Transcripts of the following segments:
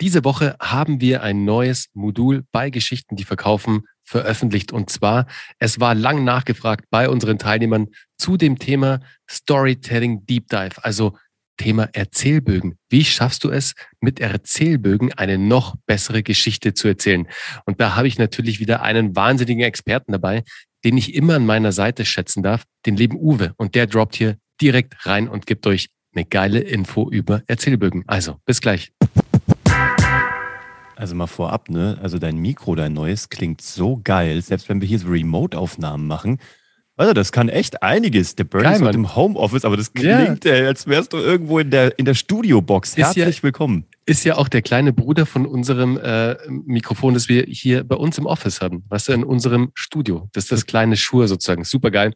Diese Woche haben wir ein neues Modul bei Geschichten, die verkaufen, veröffentlicht. Und zwar, es war lang nachgefragt bei unseren Teilnehmern zu dem Thema Storytelling Deep Dive, also Thema Erzählbögen. Wie schaffst du es, mit Erzählbögen eine noch bessere Geschichte zu erzählen? Und da habe ich natürlich wieder einen wahnsinnigen Experten dabei, den ich immer an meiner Seite schätzen darf, den lieben Uwe. Und der droppt hier direkt rein und gibt euch eine geile Info über Erzählbögen. Also, bis gleich. Also mal vorab, ne? Also dein Mikro, dein neues, klingt so geil. Selbst wenn wir hier so Remote-Aufnahmen machen, also das kann echt einiges. Der Bernie ist im Homeoffice, aber das klingt, ja. ey, als wärst du irgendwo in der, in der Studiobox. Herzlich ja, willkommen. Ist ja auch der kleine Bruder von unserem äh, Mikrofon, das wir hier bei uns im Office haben. Was weißt du, in unserem Studio. Das ist das kleine Schur sozusagen. Super geil.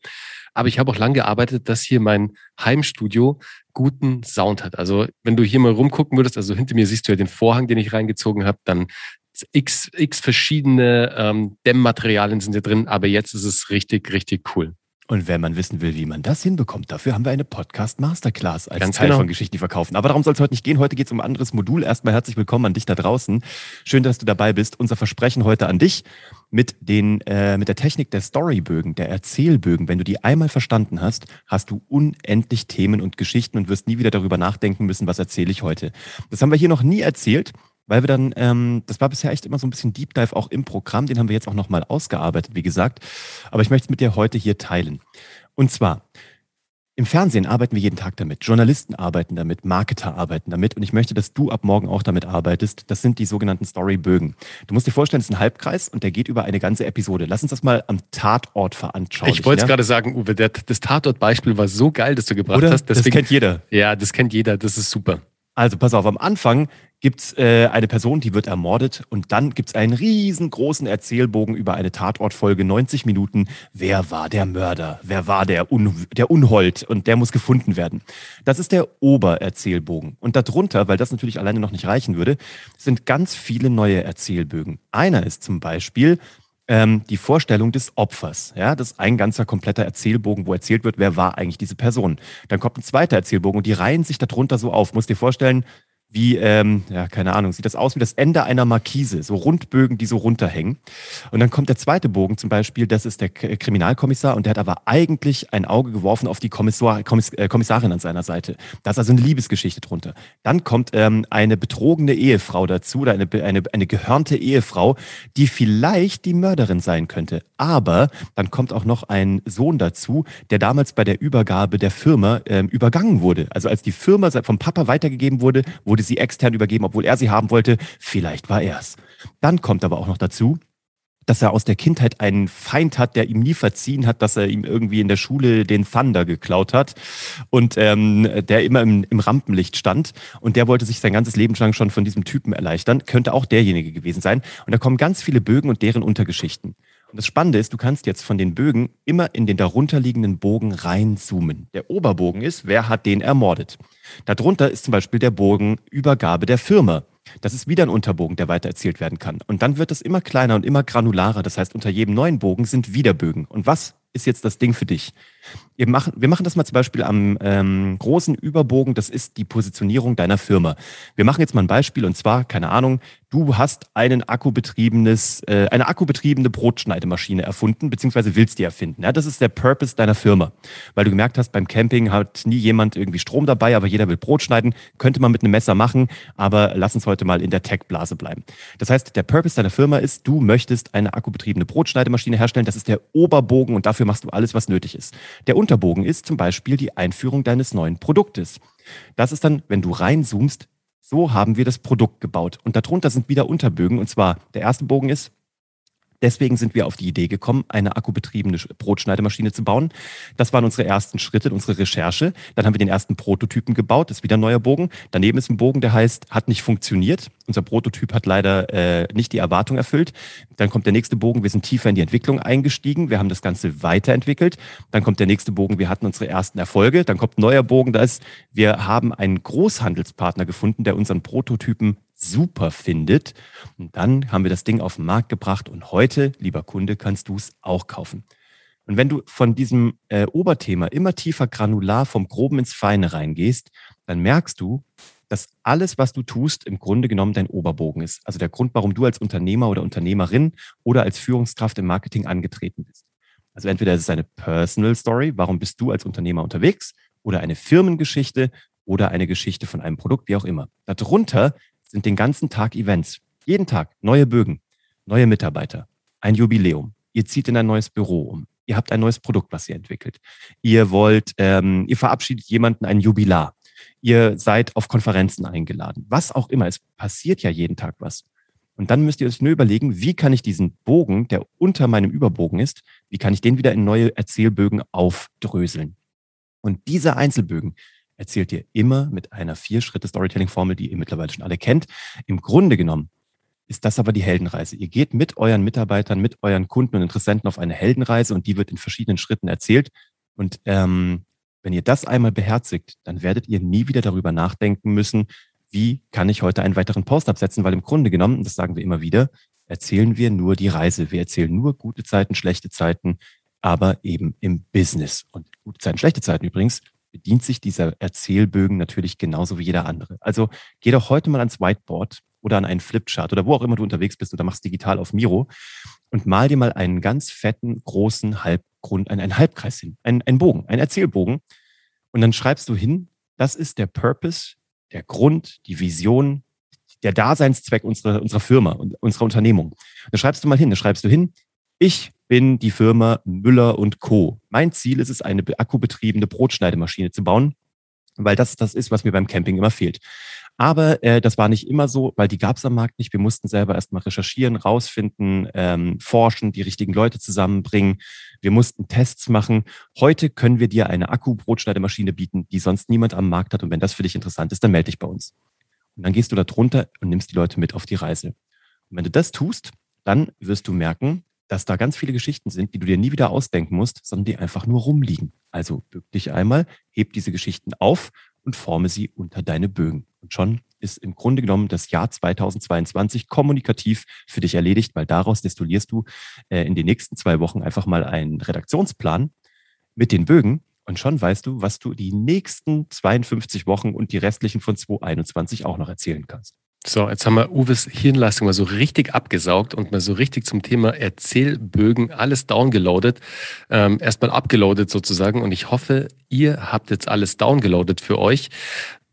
Aber ich habe auch lange gearbeitet, dass hier mein Heimstudio guten Sound hat. Also wenn du hier mal rumgucken würdest, also hinter mir siehst du ja den Vorhang, den ich reingezogen habe, dann x, x verschiedene ähm, Dämmmaterialien sind hier drin, aber jetzt ist es richtig, richtig cool. Und wenn man wissen will, wie man das hinbekommt, dafür haben wir eine Podcast Masterclass als Ganz Teil genau. von Geschichten, die verkaufen. Aber darum soll es heute nicht gehen. Heute geht es um ein anderes Modul. Erstmal herzlich willkommen an dich da draußen. Schön, dass du dabei bist. Unser Versprechen heute an dich mit den äh, mit der Technik der Storybögen, der Erzählbögen. Wenn du die einmal verstanden hast, hast du unendlich Themen und Geschichten und wirst nie wieder darüber nachdenken müssen, was erzähle ich heute. Das haben wir hier noch nie erzählt weil wir dann, ähm, das war bisher echt immer so ein bisschen Deep Dive auch im Programm, den haben wir jetzt auch nochmal ausgearbeitet, wie gesagt. Aber ich möchte es mit dir heute hier teilen. Und zwar, im Fernsehen arbeiten wir jeden Tag damit. Journalisten arbeiten damit, Marketer arbeiten damit. Und ich möchte, dass du ab morgen auch damit arbeitest. Das sind die sogenannten Storybögen. Du musst dir vorstellen, es ist ein Halbkreis und der geht über eine ganze Episode. Lass uns das mal am Tatort veranschaulichen. Ich wollte es ja? gerade sagen, Uwe, das Tatort-Beispiel war so geil, dass du gebracht Oder? hast. Deswegen, das kennt jeder. Ja, das kennt jeder. Das ist super. Also pass auf, am Anfang gibt's äh, eine Person, die wird ermordet und dann gibt's einen riesengroßen Erzählbogen über eine Tatortfolge, 90 Minuten. Wer war der Mörder? Wer war der, Un der Unhold? Und der muss gefunden werden. Das ist der Obererzählbogen. Und darunter, weil das natürlich alleine noch nicht reichen würde, sind ganz viele neue Erzählbögen. Einer ist zum Beispiel ähm, die Vorstellung des Opfers. Ja, das ist ein ganzer kompletter Erzählbogen, wo erzählt wird, wer war eigentlich diese Person. Dann kommt ein zweiter Erzählbogen und die reihen sich darunter so auf. Muss dir vorstellen, wie, ähm, ja, keine Ahnung, sieht das aus wie das Ende einer Markise, so Rundbögen, die so runterhängen. Und dann kommt der zweite Bogen zum Beispiel, das ist der Kriminalkommissar und der hat aber eigentlich ein Auge geworfen auf die Kommissar, Kommiss, äh, Kommissarin an seiner Seite. Da ist also eine Liebesgeschichte drunter. Dann kommt ähm, eine betrogene Ehefrau dazu oder eine, eine, eine gehörnte Ehefrau, die vielleicht die Mörderin sein könnte. Aber dann kommt auch noch ein Sohn dazu, der damals bei der Übergabe der Firma ähm, übergangen wurde. Also als die Firma vom Papa weitergegeben wurde, wurde sie extern übergeben, obwohl er sie haben wollte. Vielleicht war er's. Dann kommt aber auch noch dazu, dass er aus der Kindheit einen Feind hat, der ihm nie verziehen hat, dass er ihm irgendwie in der Schule den Thunder geklaut hat und ähm, der immer im, im Rampenlicht stand und der wollte sich sein ganzes Leben lang schon von diesem Typen erleichtern, könnte auch derjenige gewesen sein. Und da kommen ganz viele Bögen und deren Untergeschichten. Und das Spannende ist, du kannst jetzt von den Bögen immer in den darunterliegenden Bogen reinzoomen. Der Oberbogen ist, wer hat den ermordet? Darunter ist zum Beispiel der Bogen Übergabe der Firma. Das ist wieder ein Unterbogen, der weiter erzählt werden kann. Und dann wird es immer kleiner und immer granularer. Das heißt, unter jedem neuen Bogen sind wieder Bögen. Und was ist jetzt das Ding für dich? Wir machen, wir machen das mal zum Beispiel am ähm, großen Überbogen, das ist die Positionierung deiner Firma. Wir machen jetzt mal ein Beispiel und zwar, keine Ahnung, du hast einen akkubetriebenes, äh, eine akkubetriebene Brotschneidemaschine erfunden, beziehungsweise willst die erfinden. Ja, das ist der Purpose deiner Firma. Weil du gemerkt hast, beim Camping hat nie jemand irgendwie Strom dabei, aber jeder will Brot schneiden. Könnte man mit einem Messer machen, aber lass uns heute mal in der Tech-Blase bleiben. Das heißt, der Purpose deiner Firma ist, du möchtest eine akkubetriebene Brotschneidemaschine herstellen. Das ist der Oberbogen und dafür machst du alles, was nötig ist. Der Unterbogen ist zum Beispiel die Einführung deines neuen Produktes. Das ist dann, wenn du reinzoomst, so haben wir das Produkt gebaut. Und darunter sind wieder Unterbögen. Und zwar der erste Bogen ist, Deswegen sind wir auf die Idee gekommen, eine akkubetriebene Brotschneidemaschine zu bauen. Das waren unsere ersten Schritte, unsere Recherche. Dann haben wir den ersten Prototypen gebaut, das ist wieder ein neuer Bogen. Daneben ist ein Bogen, der heißt, hat nicht funktioniert. Unser Prototyp hat leider äh, nicht die Erwartung erfüllt. Dann kommt der nächste Bogen, wir sind tiefer in die Entwicklung eingestiegen, wir haben das Ganze weiterentwickelt. Dann kommt der nächste Bogen, wir hatten unsere ersten Erfolge. Dann kommt ein neuer Bogen, da ist, wir haben einen Großhandelspartner gefunden, der unseren Prototypen super findet. Und dann haben wir das Ding auf den Markt gebracht und heute, lieber Kunde, kannst du es auch kaufen. Und wenn du von diesem äh, Oberthema immer tiefer granular vom Groben ins Feine reingehst, dann merkst du, dass alles, was du tust, im Grunde genommen dein Oberbogen ist. Also der Grund, warum du als Unternehmer oder Unternehmerin oder als Führungskraft im Marketing angetreten bist. Also entweder ist es eine Personal Story, warum bist du als Unternehmer unterwegs, oder eine Firmengeschichte oder eine Geschichte von einem Produkt, wie auch immer. Darunter sind den ganzen Tag Events. Jeden Tag neue Bögen, neue Mitarbeiter, ein Jubiläum. Ihr zieht in ein neues Büro um. Ihr habt ein neues Produkt, was ihr entwickelt. Ihr wollt, ähm, ihr verabschiedet jemanden ein Jubilar. Ihr seid auf Konferenzen eingeladen. Was auch immer. Es passiert ja jeden Tag was. Und dann müsst ihr euch nur überlegen, wie kann ich diesen Bogen, der unter meinem Überbogen ist, wie kann ich den wieder in neue Erzählbögen aufdröseln? Und diese Einzelbögen erzählt ihr immer mit einer Vier-Schritte-Storytelling-Formel, die ihr mittlerweile schon alle kennt. Im Grunde genommen ist das aber die Heldenreise. Ihr geht mit euren Mitarbeitern, mit euren Kunden und Interessenten auf eine Heldenreise und die wird in verschiedenen Schritten erzählt. Und ähm, wenn ihr das einmal beherzigt, dann werdet ihr nie wieder darüber nachdenken müssen, wie kann ich heute einen weiteren Post absetzen, weil im Grunde genommen, das sagen wir immer wieder, erzählen wir nur die Reise. Wir erzählen nur gute Zeiten, schlechte Zeiten, aber eben im Business. Und gute Zeiten, schlechte Zeiten übrigens bedient sich dieser Erzählbögen natürlich genauso wie jeder andere. Also geh doch heute mal ans Whiteboard oder an einen Flipchart oder wo auch immer du unterwegs bist oder machst digital auf Miro und mal dir mal einen ganz fetten, großen Halbgrund, einen, einen Halbkreis hin, einen, einen Bogen, einen Erzählbogen. Und dann schreibst du hin, das ist der Purpose, der Grund, die Vision, der Daseinszweck unserer, unserer Firma und unserer Unternehmung. Da schreibst du mal hin, da schreibst du hin, ich bin die Firma Müller und Co. Mein Ziel ist es, eine akkubetriebene Brotschneidemaschine zu bauen, weil das das ist, was mir beim Camping immer fehlt. Aber äh, das war nicht immer so, weil die gab es am Markt nicht. Wir mussten selber erstmal recherchieren, rausfinden, ähm, forschen, die richtigen Leute zusammenbringen. Wir mussten Tests machen. Heute können wir dir eine Akku-Brotschneidemaschine bieten, die sonst niemand am Markt hat. Und wenn das für dich interessant ist, dann melde dich bei uns. Und dann gehst du da drunter und nimmst die Leute mit auf die Reise. Und wenn du das tust, dann wirst du merken, dass da ganz viele Geschichten sind, die du dir nie wieder ausdenken musst, sondern die einfach nur rumliegen. Also bück dich einmal, heb diese Geschichten auf und forme sie unter deine Bögen. Und schon ist im Grunde genommen das Jahr 2022 kommunikativ für dich erledigt, weil daraus destillierst du äh, in den nächsten zwei Wochen einfach mal einen Redaktionsplan mit den Bögen und schon weißt du, was du die nächsten 52 Wochen und die restlichen von 2021 auch noch erzählen kannst. So, jetzt haben wir Uwes Hirnleistung mal so richtig abgesaugt und mal so richtig zum Thema Erzählbögen alles downgeloadet. Ähm, erstmal abgeloadet sozusagen. Und ich hoffe, ihr habt jetzt alles downgeloadet für euch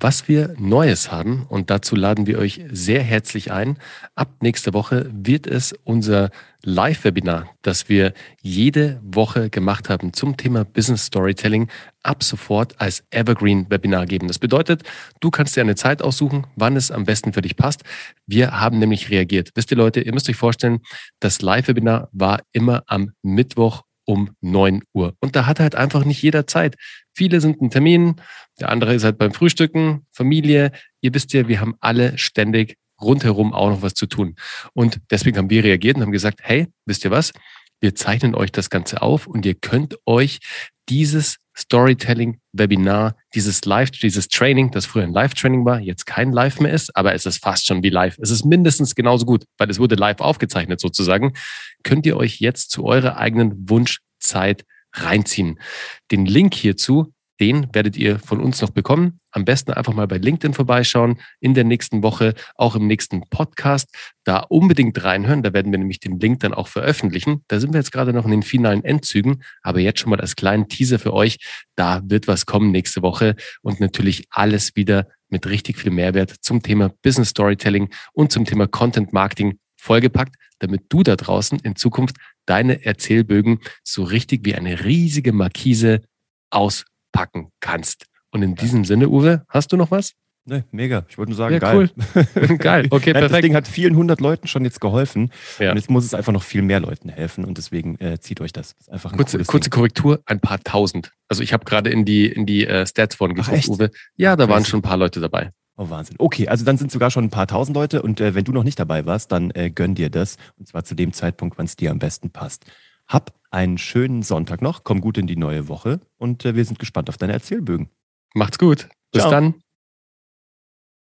was wir Neues haben. Und dazu laden wir euch sehr herzlich ein. Ab nächster Woche wird es unser Live-Webinar, das wir jede Woche gemacht haben zum Thema Business Storytelling, ab sofort als Evergreen-Webinar geben. Das bedeutet, du kannst dir eine Zeit aussuchen, wann es am besten für dich passt. Wir haben nämlich reagiert. Wisst ihr Leute, ihr müsst euch vorstellen, das Live-Webinar war immer am Mittwoch um 9 Uhr. Und da hat halt einfach nicht jeder Zeit. Viele sind ein Termin, der andere ist halt beim Frühstücken, Familie. Ihr wisst ja, wir haben alle ständig rundherum auch noch was zu tun. Und deswegen haben wir reagiert und haben gesagt, hey, wisst ihr was? Wir zeichnen euch das Ganze auf und ihr könnt euch dieses Storytelling-Webinar, dieses Live, dieses Training, das früher ein Live-Training war, jetzt kein Live mehr ist, aber es ist fast schon wie live. Es ist mindestens genauso gut, weil es wurde live aufgezeichnet sozusagen. Könnt ihr euch jetzt zu eurer eigenen Wunschzeit reinziehen. Den Link hierzu, den werdet ihr von uns noch bekommen. Am besten einfach mal bei LinkedIn vorbeischauen, in der nächsten Woche, auch im nächsten Podcast. Da unbedingt reinhören, da werden wir nämlich den Link dann auch veröffentlichen. Da sind wir jetzt gerade noch in den finalen Endzügen, aber jetzt schon mal als kleinen Teaser für euch, da wird was kommen nächste Woche und natürlich alles wieder mit richtig viel Mehrwert zum Thema Business Storytelling und zum Thema Content Marketing vollgepackt, damit du da draußen in Zukunft deine Erzählbögen so richtig wie eine riesige Markise auspacken kannst. Und in diesem Sinne, Uwe, hast du noch was? Ne, mega. Ich wollte nur sagen, ja, geil. Cool. geil, okay, perfekt. Das Ding hat vielen hundert Leuten schon jetzt geholfen. Ja. Und jetzt muss es einfach noch viel mehr Leuten helfen. Und deswegen äh, zieht euch das. das ist einfach ein kurze, kurze Korrektur, ein paar tausend. Also ich habe gerade in die, in die äh, Stats vorhin geguckt, Uwe. Ja, da waren schon ein paar Leute dabei. Oh, Wahnsinn. Okay, also dann sind sogar schon ein paar tausend Leute und äh, wenn du noch nicht dabei warst, dann äh, gönn dir das und zwar zu dem Zeitpunkt, wann es dir am besten passt. Hab einen schönen Sonntag noch, komm gut in die neue Woche und äh, wir sind gespannt auf deine Erzählbögen. Macht's gut. Bis Ciao. dann.